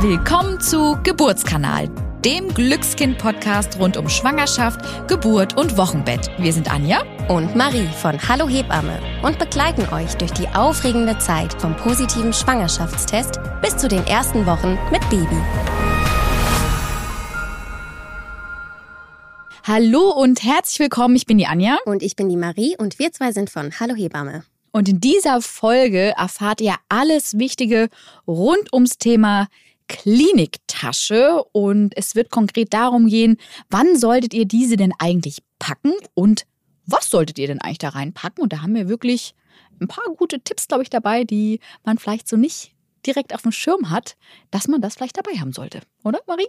Willkommen zu Geburtskanal, dem Glückskind-Podcast rund um Schwangerschaft, Geburt und Wochenbett. Wir sind Anja und Marie von Hallo Hebamme und begleiten euch durch die aufregende Zeit vom positiven Schwangerschaftstest bis zu den ersten Wochen mit Baby. Hallo und herzlich willkommen. Ich bin die Anja. Und ich bin die Marie und wir zwei sind von Hallo Hebamme. Und in dieser Folge erfahrt ihr alles Wichtige rund ums Thema Kliniktasche und es wird konkret darum gehen, wann solltet ihr diese denn eigentlich packen und was solltet ihr denn eigentlich da reinpacken? Und da haben wir wirklich ein paar gute Tipps, glaube ich, dabei, die man vielleicht so nicht direkt auf dem Schirm hat, dass man das vielleicht dabei haben sollte. Oder, Marie?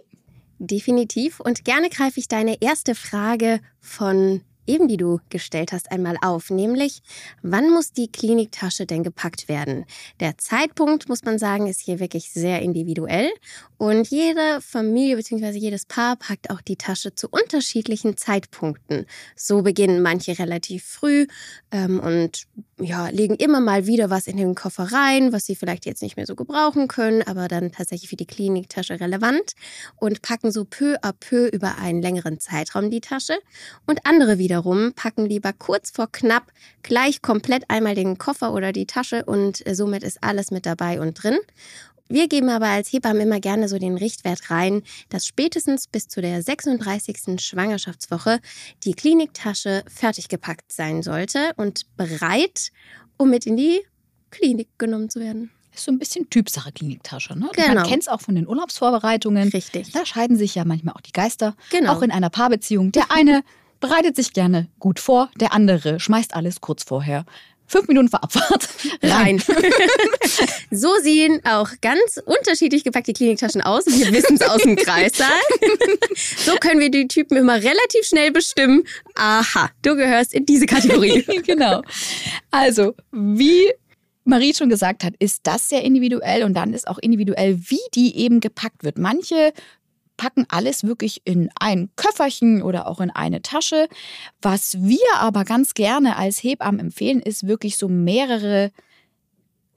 Definitiv. Und gerne greife ich deine erste Frage von eben die du gestellt hast, einmal auf, nämlich wann muss die Kliniktasche denn gepackt werden? Der Zeitpunkt, muss man sagen, ist hier wirklich sehr individuell und jede Familie bzw. jedes Paar packt auch die Tasche zu unterschiedlichen Zeitpunkten. So beginnen manche relativ früh ähm, und ja, legen immer mal wieder was in den Koffer rein, was sie vielleicht jetzt nicht mehr so gebrauchen können, aber dann tatsächlich für die Kliniktasche relevant und packen so peu à peu über einen längeren Zeitraum die Tasche. Und andere wiederum packen lieber kurz vor knapp gleich komplett einmal den Koffer oder die Tasche und äh, somit ist alles mit dabei und drin. Wir geben aber als Hebammen immer gerne so den Richtwert rein, dass spätestens bis zu der 36. Schwangerschaftswoche die Kliniktasche fertig gepackt sein sollte und bereit, um mit in die Klinik genommen zu werden ist so ein bisschen Typsache Kliniktasche. Ne? Genau. Man kennt es auch von den Urlaubsvorbereitungen. Richtig. Da scheiden sich ja manchmal auch die Geister. Genau. Auch in einer Paarbeziehung. Der eine bereitet sich gerne gut vor, der andere schmeißt alles kurz vorher fünf Minuten vor Abfahrt rein. so sehen auch ganz unterschiedlich gepackte Kliniktaschen aus. Wir wissen es aus dem Kreissaal. so können wir die Typen immer relativ schnell bestimmen. Aha, du gehörst in diese Kategorie. genau. Also, wie Marie schon gesagt hat, ist das sehr individuell und dann ist auch individuell, wie die eben gepackt wird. Manche packen alles wirklich in ein Köfferchen oder auch in eine Tasche. Was wir aber ganz gerne als Hebammen empfehlen, ist wirklich so mehrere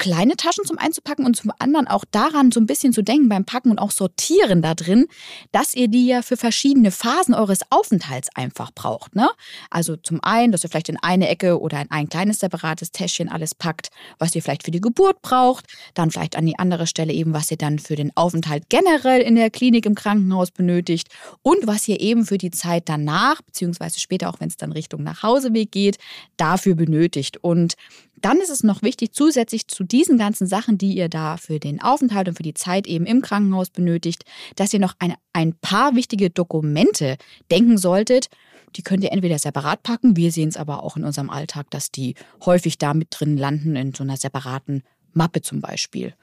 kleine Taschen zum einzupacken und zum anderen auch daran so ein bisschen zu denken beim Packen und auch Sortieren da drin, dass ihr die ja für verschiedene Phasen eures Aufenthalts einfach braucht. Ne? Also zum einen, dass ihr vielleicht in eine Ecke oder in ein kleines separates Täschchen alles packt, was ihr vielleicht für die Geburt braucht, dann vielleicht an die andere Stelle eben, was ihr dann für den Aufenthalt generell in der Klinik im Krankenhaus benötigt und was ihr eben für die Zeit danach, beziehungsweise später auch wenn es dann Richtung Nachhauseweg geht, dafür benötigt. Und dann ist es noch wichtig, zusätzlich zu diesen ganzen Sachen, die ihr da für den Aufenthalt und für die Zeit eben im Krankenhaus benötigt, dass ihr noch ein, ein paar wichtige Dokumente denken solltet. Die könnt ihr entweder separat packen, wir sehen es aber auch in unserem Alltag, dass die häufig da mit drin landen, in so einer separaten Mappe zum Beispiel.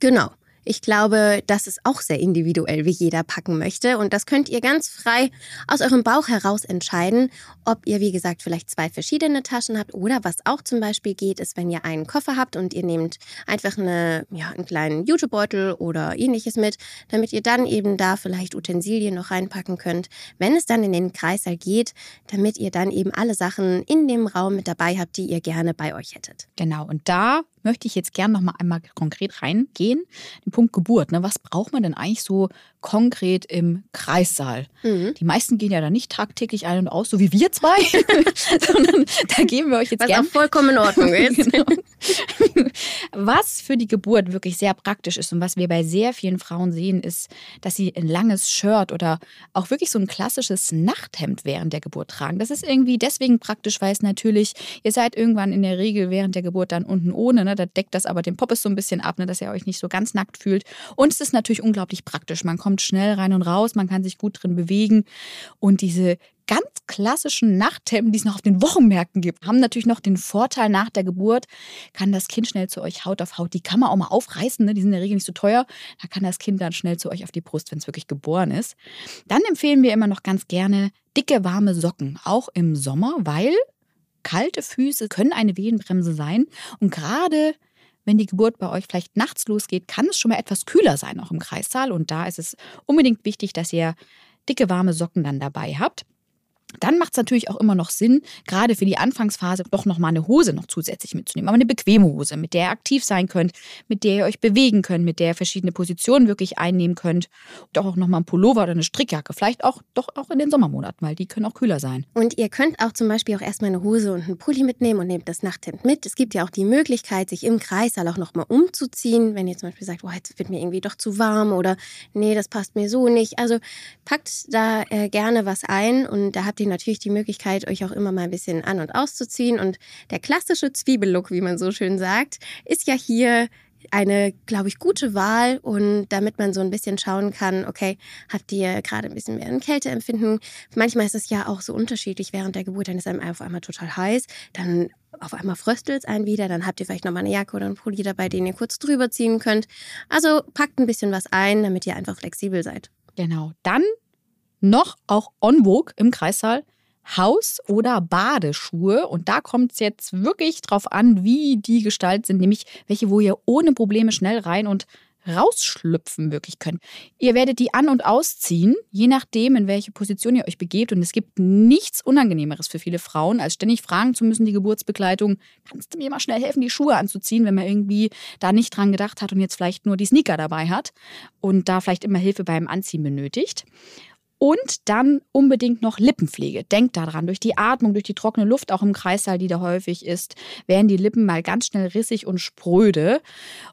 Genau. Ich glaube, das ist auch sehr individuell, wie jeder packen möchte. Und das könnt ihr ganz frei aus eurem Bauch heraus entscheiden, ob ihr, wie gesagt, vielleicht zwei verschiedene Taschen habt oder was auch zum Beispiel geht, ist, wenn ihr einen Koffer habt und ihr nehmt einfach eine, ja, einen kleinen Jutebeutel oder ähnliches mit, damit ihr dann eben da vielleicht Utensilien noch reinpacken könnt, wenn es dann in den Kreißsaal geht, damit ihr dann eben alle Sachen in dem Raum mit dabei habt, die ihr gerne bei euch hättet. Genau. Und da möchte ich jetzt gerne noch mal einmal konkret reingehen. Den Punkt Geburt. Ne? Was braucht man denn eigentlich so konkret im Kreissaal? Mhm. Die meisten gehen ja da nicht tagtäglich ein und aus, so wie wir zwei, sondern da geben wir euch jetzt gerne. Was auch vollkommen in Ordnung ist. genau. Was für die Geburt wirklich sehr praktisch ist und was wir bei sehr vielen Frauen sehen, ist, dass sie ein langes Shirt oder auch wirklich so ein klassisches Nachthemd während der Geburt tragen. Das ist irgendwie deswegen praktisch, weil es natürlich, ihr seid irgendwann in der Regel während der Geburt dann unten ohne, ne? Da deckt das aber den Poppes so ein bisschen ab, ne? dass ihr euch nicht so ganz nackt fühlt. Und es ist natürlich unglaublich praktisch. Man kommt schnell rein und raus, man kann sich gut drin bewegen und diese ganz klassischen Nachthemden, die es noch auf den Wochenmärkten gibt, haben natürlich noch den Vorteil nach der Geburt, kann das Kind schnell zu euch Haut auf Haut. Die kann man auch mal aufreißen, ne? die sind in der Regel nicht so teuer. Da kann das Kind dann schnell zu euch auf die Brust, wenn es wirklich geboren ist. Dann empfehlen wir immer noch ganz gerne dicke, warme Socken, auch im Sommer, weil kalte Füße können eine Wehenbremse sein. Und gerade wenn die Geburt bei euch vielleicht nachts losgeht, kann es schon mal etwas kühler sein, auch im Kreissaal. Und da ist es unbedingt wichtig, dass ihr dicke, warme Socken dann dabei habt. Dann macht es natürlich auch immer noch Sinn, gerade für die Anfangsphase doch nochmal eine Hose noch zusätzlich mitzunehmen. Aber eine bequeme Hose, mit der ihr aktiv sein könnt, mit der ihr euch bewegen könnt, mit der ihr verschiedene Positionen wirklich einnehmen könnt. Doch auch nochmal ein Pullover oder eine Strickjacke. Vielleicht auch doch auch in den Sommermonaten, weil die können auch kühler sein. Und ihr könnt auch zum Beispiel auch erstmal eine Hose und einen Pulli mitnehmen und nehmt das Nachthemd mit. Es gibt ja auch die Möglichkeit, sich im Kreissaal auch nochmal umzuziehen. Wenn ihr zum Beispiel sagt, oh, jetzt wird mir irgendwie doch zu warm oder nee, das passt mir so nicht. Also packt da äh, gerne was ein und da habt ihr natürlich die Möglichkeit, euch auch immer mal ein bisschen an- und auszuziehen. Und der klassische Zwiebellook, wie man so schön sagt, ist ja hier eine, glaube ich, gute Wahl und damit man so ein bisschen schauen kann, okay, habt ihr gerade ein bisschen mehr ein Kälteempfinden? Manchmal ist es ja auch so unterschiedlich während der Geburt, dann ist einem auf einmal total heiß, dann auf einmal fröstelt es einen wieder, dann habt ihr vielleicht nochmal eine Jacke oder einen Pulli dabei, den ihr kurz drüber ziehen könnt. Also packt ein bisschen was ein, damit ihr einfach flexibel seid. Genau. Dann noch auch on vogue im Kreissaal Haus- oder Badeschuhe. Und da kommt es jetzt wirklich drauf an, wie die gestaltet sind, nämlich welche, wo ihr ohne Probleme schnell rein und rausschlüpfen wirklich könnt. Ihr werdet die an- und ausziehen, je nachdem, in welche Position ihr euch begebt. Und es gibt nichts Unangenehmeres für viele Frauen, als ständig fragen zu müssen, die Geburtsbegleitung, kannst du mir mal schnell helfen, die Schuhe anzuziehen, wenn man irgendwie da nicht dran gedacht hat und jetzt vielleicht nur die Sneaker dabei hat und da vielleicht immer Hilfe beim Anziehen benötigt. Und dann unbedingt noch Lippenpflege. Denkt daran, durch die Atmung, durch die trockene Luft, auch im Kreissaal, die da häufig ist, werden die Lippen mal ganz schnell rissig und spröde.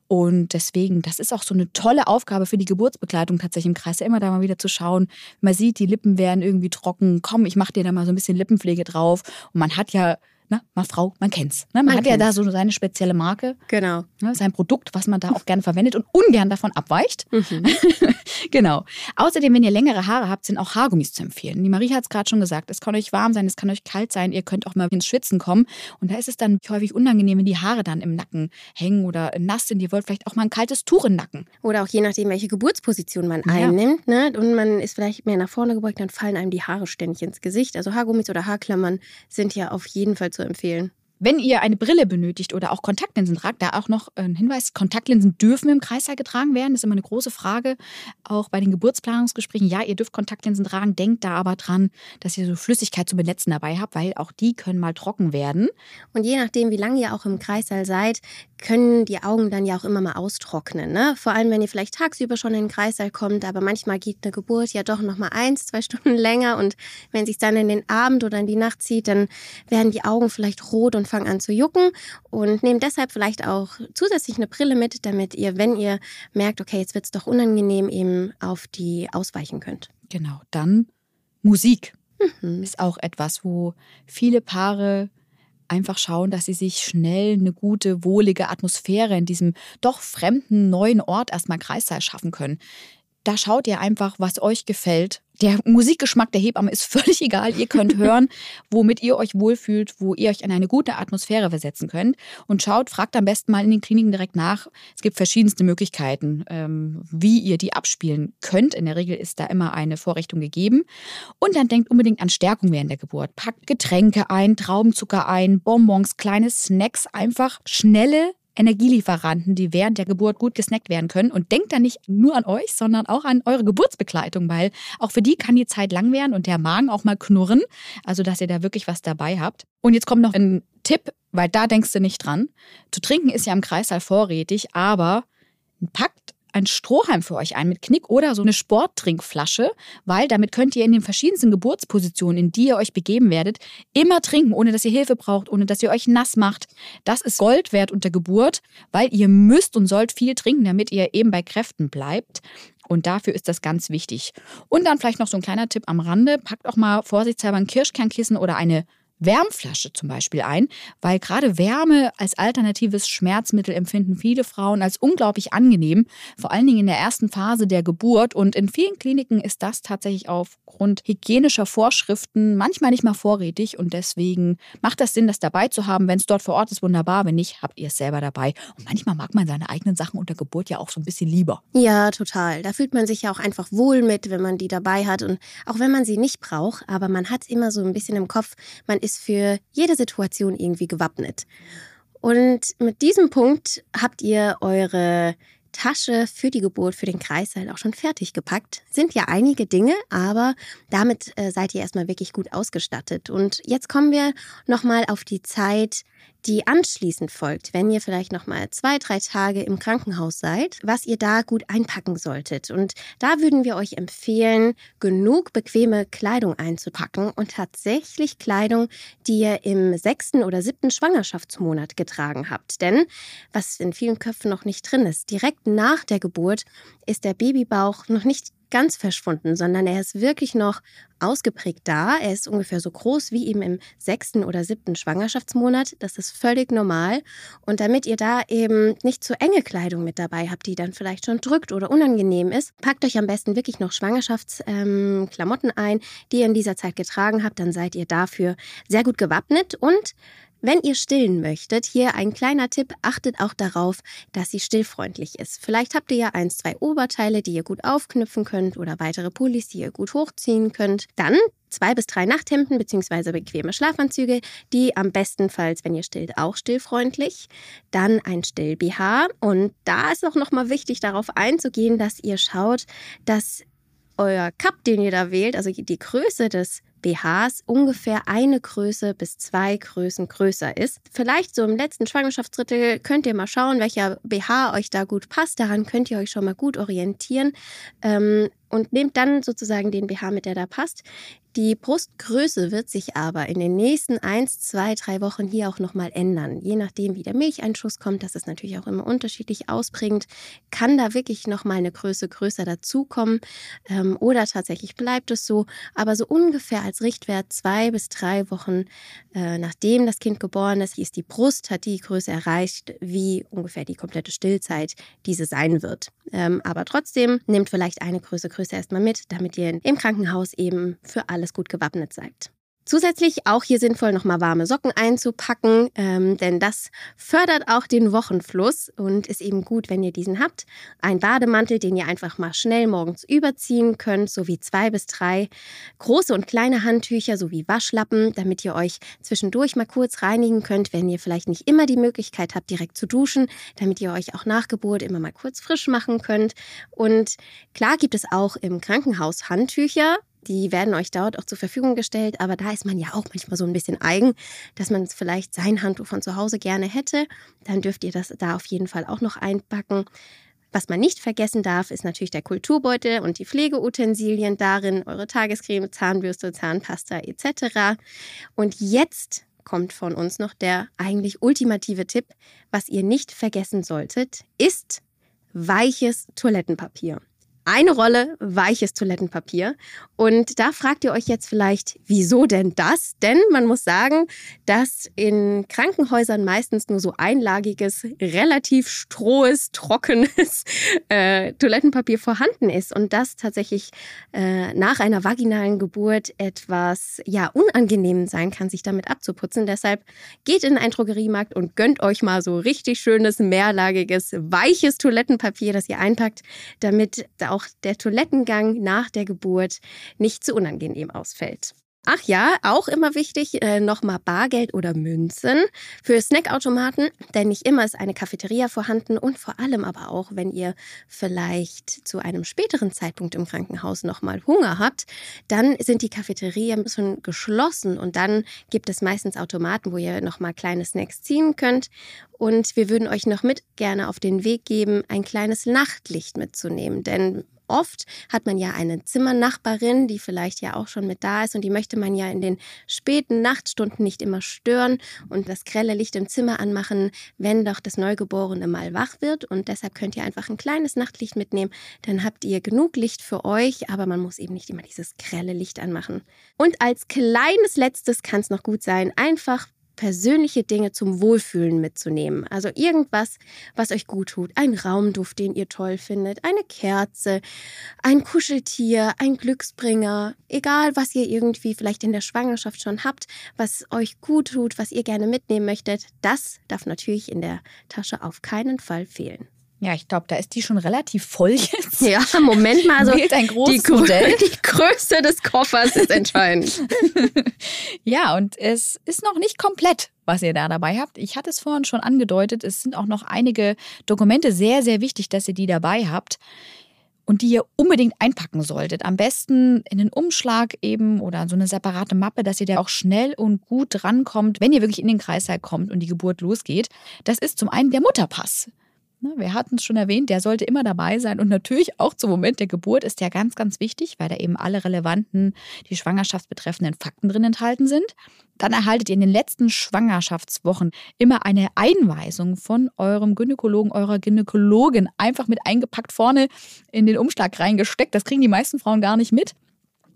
Und deswegen, das ist auch so eine tolle Aufgabe für die Geburtsbegleitung tatsächlich im Kreissaal, immer da mal wieder zu schauen. Man sieht, die Lippen werden irgendwie trocken. Komm, ich mache dir da mal so ein bisschen Lippenpflege drauf. Und man hat ja Ne, mal Frau, man kennt's. Ne? Man, man, hat kennt's. ja da so seine spezielle Marke. Genau. Ne, sein Produkt, was man da auch gerne verwendet und ungern davon abweicht. Mhm. genau. Außerdem, wenn ihr längere Haare habt, sind auch Haargummis zu empfehlen. Die Marie hat es gerade schon gesagt. Es kann euch warm sein, es kann euch kalt sein. Ihr könnt auch mal ins Schwitzen kommen. Und da ist es dann häufig unangenehm, wenn die Haare dann im Nacken hängen oder nass sind. Ihr wollt vielleicht auch mal ein kaltes Tuch im Nacken. Oder auch je nachdem, welche Geburtsposition man ja. einnimmt. Ne? Und man ist vielleicht mehr nach vorne gebeugt, dann fallen einem die Haare ständig ins Gesicht. Also Haargummis oder Haarklammern sind ja auf jeden Fall empfehlen. Wenn ihr eine Brille benötigt oder auch Kontaktlinsen tragt, da auch noch ein Hinweis, Kontaktlinsen dürfen im Kreissaal getragen werden. Das ist immer eine große Frage, auch bei den Geburtsplanungsgesprächen. Ja, ihr dürft Kontaktlinsen tragen, denkt da aber dran, dass ihr so Flüssigkeit zum Benetzen dabei habt, weil auch die können mal trocken werden. Und je nachdem, wie lange ihr auch im Kreissaal seid, können die Augen dann ja auch immer mal austrocknen. Ne? Vor allem, wenn ihr vielleicht tagsüber schon in den Kreissaal kommt, aber manchmal geht eine Geburt ja doch noch mal eins, zwei Stunden länger und wenn sich dann in den Abend oder in die Nacht zieht, dann werden die Augen vielleicht rot und fangen an zu jucken und nehmt deshalb vielleicht auch zusätzlich eine Brille mit, damit ihr, wenn ihr merkt, okay, jetzt wird es doch unangenehm, eben auf die ausweichen könnt. Genau, dann Musik. Mhm. Ist auch etwas, wo viele Paare einfach schauen, dass sie sich schnell eine gute, wohlige Atmosphäre in diesem doch fremden neuen Ort erstmal Kreissaal schaffen können. Da schaut ihr einfach, was euch gefällt. Der Musikgeschmack der Hebamme ist völlig egal. Ihr könnt hören, womit ihr euch wohlfühlt, wo ihr euch in eine gute Atmosphäre versetzen könnt. Und schaut, fragt am besten mal in den Kliniken direkt nach. Es gibt verschiedenste Möglichkeiten, ähm, wie ihr die abspielen könnt. In der Regel ist da immer eine Vorrichtung gegeben. Und dann denkt unbedingt an Stärkung während der Geburt. Packt Getränke ein, Traubenzucker ein, Bonbons, kleine Snacks, einfach schnelle Energielieferanten, die während der Geburt gut gesnackt werden können. Und denkt da nicht nur an euch, sondern auch an eure Geburtsbegleitung, weil auch für die kann die Zeit lang werden und der Magen auch mal knurren. Also, dass ihr da wirklich was dabei habt. Und jetzt kommt noch ein Tipp, weil da denkst du nicht dran. Zu trinken ist ja im Kreißsaal vorrätig, aber packt ein Strohhalm für euch ein mit Knick oder so eine Sporttrinkflasche, weil damit könnt ihr in den verschiedensten Geburtspositionen, in die ihr euch begeben werdet, immer trinken, ohne dass ihr Hilfe braucht, ohne dass ihr euch nass macht. Das ist Gold wert unter Geburt, weil ihr müsst und sollt viel trinken, damit ihr eben bei Kräften bleibt. Und dafür ist das ganz wichtig. Und dann vielleicht noch so ein kleiner Tipp am Rande. Packt auch mal vorsichtshalber ein Kirschkernkissen oder eine Wärmflasche zum Beispiel ein, weil gerade Wärme als alternatives Schmerzmittel empfinden viele Frauen als unglaublich angenehm, vor allen Dingen in der ersten Phase der Geburt. Und in vielen Kliniken ist das tatsächlich aufgrund hygienischer Vorschriften manchmal nicht mal vorrätig und deswegen macht das Sinn, das dabei zu haben. Wenn es dort vor Ort ist, wunderbar. Wenn nicht, habt ihr es selber dabei. Und manchmal mag man seine eigenen Sachen unter Geburt ja auch so ein bisschen lieber. Ja, total. Da fühlt man sich ja auch einfach wohl mit, wenn man die dabei hat und auch wenn man sie nicht braucht, aber man hat immer so ein bisschen im Kopf, man ist für jede Situation irgendwie gewappnet. Und mit diesem Punkt habt ihr eure Tasche für die Geburt, für den Kreißsaal auch schon fertig gepackt. Sind ja einige Dinge, aber damit äh, seid ihr erstmal wirklich gut ausgestattet. Und jetzt kommen wir nochmal auf die Zeit, die anschließend folgt, wenn ihr vielleicht noch mal zwei, drei Tage im Krankenhaus seid, was ihr da gut einpacken solltet. Und da würden wir euch empfehlen, genug bequeme Kleidung einzupacken und tatsächlich Kleidung, die ihr im sechsten oder siebten Schwangerschaftsmonat getragen habt. Denn was in vielen Köpfen noch nicht drin ist, direkt nach der Geburt ist der Babybauch noch nicht ganz verschwunden, sondern er ist wirklich noch ausgeprägt da. Er ist ungefähr so groß wie eben im sechsten oder siebten Schwangerschaftsmonat. Das ist völlig normal. Und damit ihr da eben nicht zu enge Kleidung mit dabei habt, die dann vielleicht schon drückt oder unangenehm ist, packt euch am besten wirklich noch Schwangerschaftsklamotten ähm, ein, die ihr in dieser Zeit getragen habt. Dann seid ihr dafür sehr gut gewappnet und wenn ihr stillen möchtet, hier ein kleiner Tipp, achtet auch darauf, dass sie stillfreundlich ist. Vielleicht habt ihr ja eins, zwei Oberteile, die ihr gut aufknüpfen könnt oder weitere Pullis, die ihr gut hochziehen könnt. Dann zwei bis drei Nachthemden bzw. bequeme Schlafanzüge, die am bestenfalls, wenn ihr stillt, auch stillfreundlich. Dann ein Still-BH und da ist auch nochmal wichtig darauf einzugehen, dass ihr schaut, dass euer Cup, den ihr da wählt, also die Größe des BHs ungefähr eine Größe bis zwei Größen größer ist. Vielleicht so im letzten Schwangerschaftsdrittel könnt ihr mal schauen, welcher BH euch da gut passt. Daran könnt ihr euch schon mal gut orientieren. Ähm, und nehmt dann sozusagen den BH mit, der da passt. Die Brustgröße wird sich aber in den nächsten eins, zwei, drei Wochen hier auch nochmal ändern. Je nachdem, wie der Milcheinschuss kommt, das ist natürlich auch immer unterschiedlich ausprägend, kann da wirklich nochmal eine Größe größer dazukommen ähm, oder tatsächlich bleibt es so. Aber so ungefähr als Richtwert zwei bis drei Wochen, äh, nachdem das Kind geboren ist, ist die Brust, hat die Größe erreicht, wie ungefähr die komplette Stillzeit diese sein wird. Ähm, aber trotzdem nehmt vielleicht eine Größe größer erstmal mit, damit ihr im Krankenhaus eben für alles gut gewappnet seid. Zusätzlich auch hier sinnvoll nochmal warme Socken einzupacken, ähm, denn das fördert auch den Wochenfluss und ist eben gut, wenn ihr diesen habt. Ein Bademantel, den ihr einfach mal schnell morgens überziehen könnt, sowie zwei bis drei große und kleine Handtücher sowie Waschlappen, damit ihr euch zwischendurch mal kurz reinigen könnt, wenn ihr vielleicht nicht immer die Möglichkeit habt, direkt zu duschen, damit ihr euch auch nach Geburt immer mal kurz frisch machen könnt. Und klar gibt es auch im Krankenhaus Handtücher, die werden euch dort auch zur Verfügung gestellt, aber da ist man ja auch manchmal so ein bisschen eigen, dass man vielleicht sein Handtuch von zu Hause gerne hätte. Dann dürft ihr das da auf jeden Fall auch noch einpacken. Was man nicht vergessen darf, ist natürlich der Kulturbeutel und die Pflegeutensilien darin, eure Tagescreme, Zahnbürste, Zahnpasta etc. Und jetzt kommt von uns noch der eigentlich ultimative Tipp, was ihr nicht vergessen solltet, ist weiches Toilettenpapier eine Rolle weiches Toilettenpapier. Und da fragt ihr euch jetzt vielleicht, wieso denn das? Denn man muss sagen, dass in Krankenhäusern meistens nur so einlagiges, relativ strohes, trockenes äh, Toilettenpapier vorhanden ist und das tatsächlich äh, nach einer vaginalen Geburt etwas ja unangenehm sein kann, sich damit abzuputzen. Deshalb geht in einen Drogeriemarkt und gönnt euch mal so richtig schönes, mehrlagiges, weiches Toilettenpapier, das ihr einpackt, damit auch auch der Toilettengang nach der Geburt nicht zu unangenehm ausfällt. Ach ja, auch immer wichtig, äh, nochmal Bargeld oder Münzen für Snackautomaten, denn nicht immer ist eine Cafeteria vorhanden und vor allem aber auch, wenn ihr vielleicht zu einem späteren Zeitpunkt im Krankenhaus nochmal Hunger habt, dann sind die Cafeterien bisschen geschlossen und dann gibt es meistens Automaten, wo ihr nochmal kleine Snacks ziehen könnt. Und wir würden euch noch mit gerne auf den Weg geben, ein kleines Nachtlicht mitzunehmen, denn oft hat man ja eine Zimmernachbarin, die vielleicht ja auch schon mit da ist und die möchte man ja in den späten Nachtstunden nicht immer stören und das grelle Licht im Zimmer anmachen, wenn doch das Neugeborene mal wach wird. Und deshalb könnt ihr einfach ein kleines Nachtlicht mitnehmen. Dann habt ihr genug Licht für euch, aber man muss eben nicht immer dieses grelle Licht anmachen. Und als kleines letztes kann es noch gut sein, einfach persönliche Dinge zum Wohlfühlen mitzunehmen. Also irgendwas, was euch gut tut. Ein Raumduft, den ihr toll findet, eine Kerze, ein Kuscheltier, ein Glücksbringer, egal was ihr irgendwie vielleicht in der Schwangerschaft schon habt, was euch gut tut, was ihr gerne mitnehmen möchtet, das darf natürlich in der Tasche auf keinen Fall fehlen. Ja, ich glaube, da ist die schon relativ voll jetzt. Ja, Moment mal. Also Wählt ein großes die, Grö- Modell. die Größe des Koffers ist entscheidend. Ja, und es ist noch nicht komplett, was ihr da dabei habt. Ich hatte es vorhin schon angedeutet, es sind auch noch einige Dokumente sehr, sehr wichtig, dass ihr die dabei habt und die ihr unbedingt einpacken solltet. Am besten in einen Umschlag eben oder so eine separate Mappe, dass ihr da auch schnell und gut drankommt, wenn ihr wirklich in den Kreißsaal kommt und die Geburt losgeht. Das ist zum einen der Mutterpass. Wir hatten es schon erwähnt, der sollte immer dabei sein und natürlich auch zum Moment der Geburt ist der ganz, ganz wichtig, weil da eben alle relevanten, die schwangerschaftsbetreffenden Fakten drin enthalten sind. Dann erhaltet ihr in den letzten Schwangerschaftswochen immer eine Einweisung von eurem Gynäkologen, eurer Gynäkologin, einfach mit eingepackt vorne in den Umschlag reingesteckt. Das kriegen die meisten Frauen gar nicht mit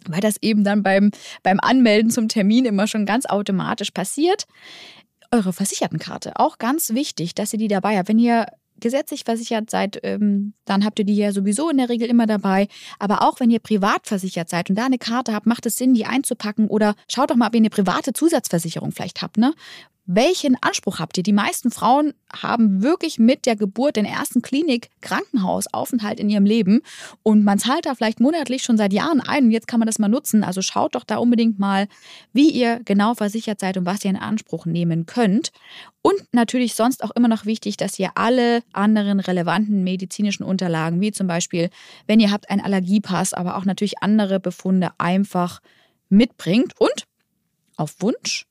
weil das eben dann beim, beim Anmelden zum Termin immer schon ganz automatisch passiert. Eure Versichertenkarte, auch ganz wichtig, dass ihr die dabei habt. Wenn ihr gesetzlich versichert seid, ähm, dann habt ihr die ja sowieso in der Regel immer dabei. Aber auch wenn ihr privat versichert seid und da eine Karte habt, macht es Sinn, die einzupacken oder schaut doch mal, ob ihr eine private Zusatzversicherung vielleicht habt, ne? Welchen Anspruch habt ihr? Die meisten Frauen haben wirklich mit der Geburt den ersten Klinik-Krankenhausaufenthalt in ihrem Leben und man zahlt da vielleicht monatlich schon seit Jahren ein und jetzt kann man das mal nutzen. Also schaut doch da unbedingt mal, wie ihr genau versichert seid und was ihr in Anspruch nehmen könnt. Und natürlich sonst auch immer noch wichtig, dass ihr alle anderen relevanten medizinischen Unterlagen, wie zum Beispiel, wenn ihr habt einen Allergiepass, aber auch natürlich andere Befunde einfach mitbringt und auf Wunsch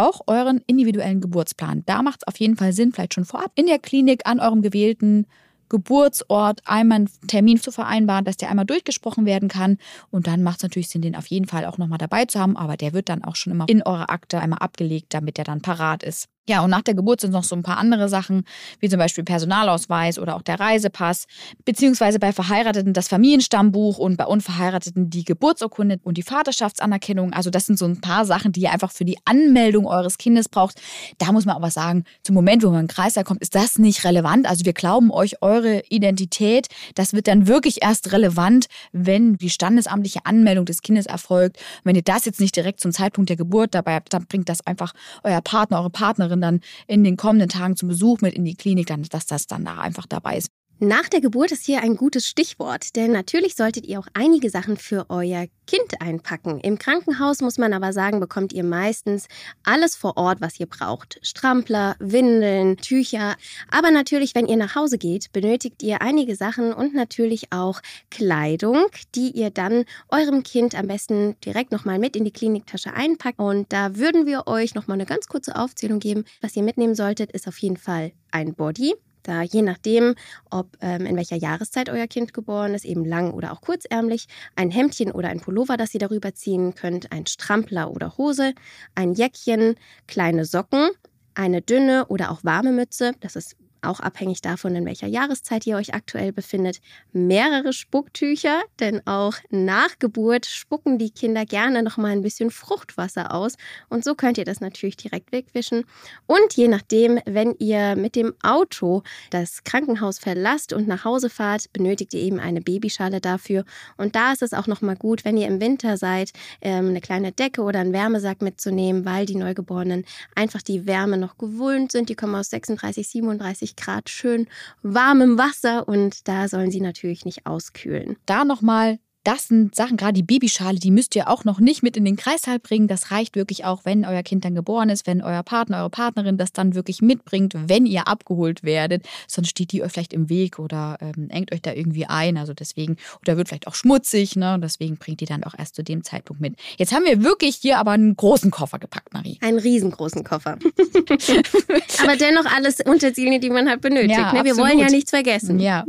auch euren individuellen Geburtsplan. Da macht es auf jeden Fall Sinn, vielleicht schon vorab in der Klinik an eurem gewählten Geburtsort einmal einen Termin zu vereinbaren, dass der einmal durchgesprochen werden kann. Und dann macht es natürlich Sinn, den auf jeden Fall auch nochmal dabei zu haben. Aber der wird dann auch schon immer in eurer Akte einmal abgelegt, damit der dann parat ist. Ja, und nach der Geburt sind noch so ein paar andere Sachen, wie zum Beispiel Personalausweis oder auch der Reisepass, beziehungsweise bei Verheirateten das Familienstammbuch und bei Unverheirateten die Geburtsurkunde und die Vaterschaftsanerkennung. Also das sind so ein paar Sachen, die ihr einfach für die Anmeldung eures Kindes braucht. Da muss man aber sagen, zum Moment, wo man in den Kreis da kommt, ist das nicht relevant. Also wir glauben euch eure Identität. Das wird dann wirklich erst relevant, wenn die standesamtliche Anmeldung des Kindes erfolgt. Und wenn ihr das jetzt nicht direkt zum Zeitpunkt der Geburt dabei habt, dann bringt das einfach euer Partner, eure Partnerin dann in den kommenden Tagen zum Besuch mit in die Klinik, dann, dass das dann da einfach dabei ist. Nach der Geburt ist hier ein gutes Stichwort, denn natürlich solltet ihr auch einige Sachen für euer Kind einpacken. Im Krankenhaus muss man aber sagen, bekommt ihr meistens alles vor Ort, was ihr braucht. Strampler, Windeln, Tücher. Aber natürlich, wenn ihr nach Hause geht, benötigt ihr einige Sachen und natürlich auch Kleidung, die ihr dann eurem Kind am besten direkt nochmal mit in die Kliniktasche einpackt. Und da würden wir euch nochmal eine ganz kurze Aufzählung geben. Was ihr mitnehmen solltet, ist auf jeden Fall ein Body, da je nachdem, ob ähm, in welcher Jahreszeit euer Kind geboren ist, eben lang oder auch kurzärmlich, ein Hemdchen oder ein Pullover, das ihr darüber ziehen könnt, ein Strampler oder Hose, ein Jäckchen, kleine Socken, eine dünne oder auch warme Mütze, das ist auch abhängig davon, in welcher Jahreszeit ihr euch aktuell befindet, mehrere Spucktücher, denn auch nach Geburt spucken die Kinder gerne noch mal ein bisschen Fruchtwasser aus. Und so könnt ihr das natürlich direkt wegwischen. Und je nachdem, wenn ihr mit dem Auto das Krankenhaus verlasst und nach Hause fahrt, benötigt ihr eben eine Babyschale dafür. Und da ist es auch noch mal gut, wenn ihr im Winter seid, ähm, eine kleine Decke oder einen Wärmesack mitzunehmen, weil die Neugeborenen einfach die Wärme noch gewöhnt sind. Die kommen aus 36, 37 Grad schön warmem Wasser und da sollen sie natürlich nicht auskühlen. Da nochmal, das sind Sachen, gerade die Babyschale, die müsst ihr auch noch nicht mit in den Kreißsaal bringen. Das reicht wirklich auch, wenn euer Kind dann geboren ist, wenn euer Partner, eure Partnerin das dann wirklich mitbringt, wenn ihr abgeholt werdet. Sonst steht die euch vielleicht im Weg oder ähm, engt euch da irgendwie ein. Also deswegen, oder wird vielleicht auch schmutzig, ne? Deswegen bringt die dann auch erst zu dem Zeitpunkt mit. Jetzt haben wir wirklich hier aber einen großen Koffer gepackt, Marie. Einen riesengroßen Koffer. aber dennoch alles Utensilien, die man halt benötigt. Ja, ne? Wir wollen ja nichts vergessen. Ja.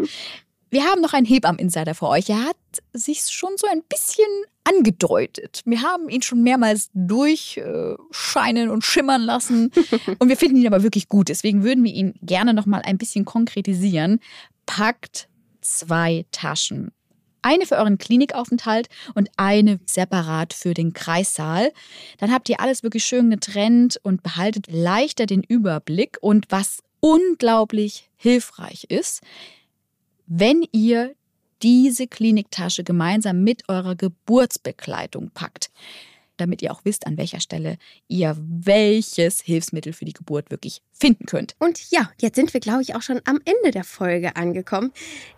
Wir haben noch einen Hebammen-Insider für euch. Er hat sich schon so ein bisschen angedeutet. Wir haben ihn schon mehrmals durchscheinen und schimmern lassen. und wir finden ihn aber wirklich gut. Deswegen würden wir ihn gerne noch mal ein bisschen konkretisieren. Packt zwei Taschen. Eine für euren Klinikaufenthalt und eine separat für den Kreissaal. Dann habt ihr alles wirklich schön getrennt und behaltet leichter den Überblick. Und was unglaublich hilfreich ist, wenn ihr diese Kliniktasche gemeinsam mit eurer Geburtsbegleitung packt. Damit ihr auch wisst, an welcher Stelle ihr welches Hilfsmittel für die Geburt wirklich finden könnt. Und ja, jetzt sind wir, glaube ich, auch schon am Ende der Folge angekommen.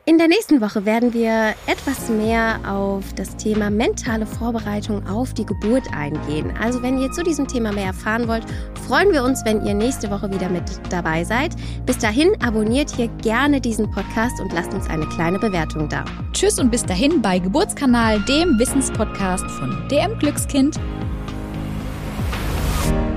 In der nächsten Woche werden wir etwas mehr auf das Thema mentale Vorbereitung auf die Geburt eingehen. Also wenn ihr zu diesem Thema mehr erfahren wollt, freuen wir uns, wenn ihr nächste Woche wieder mit dabei seid. Bis dahin abonniert hier gerne diesen Podcast und lasst uns eine kleine Bewertung da. Tschüss und bis dahin bei Geburtskanal, dem Wissenspodcast von DM Glückskind you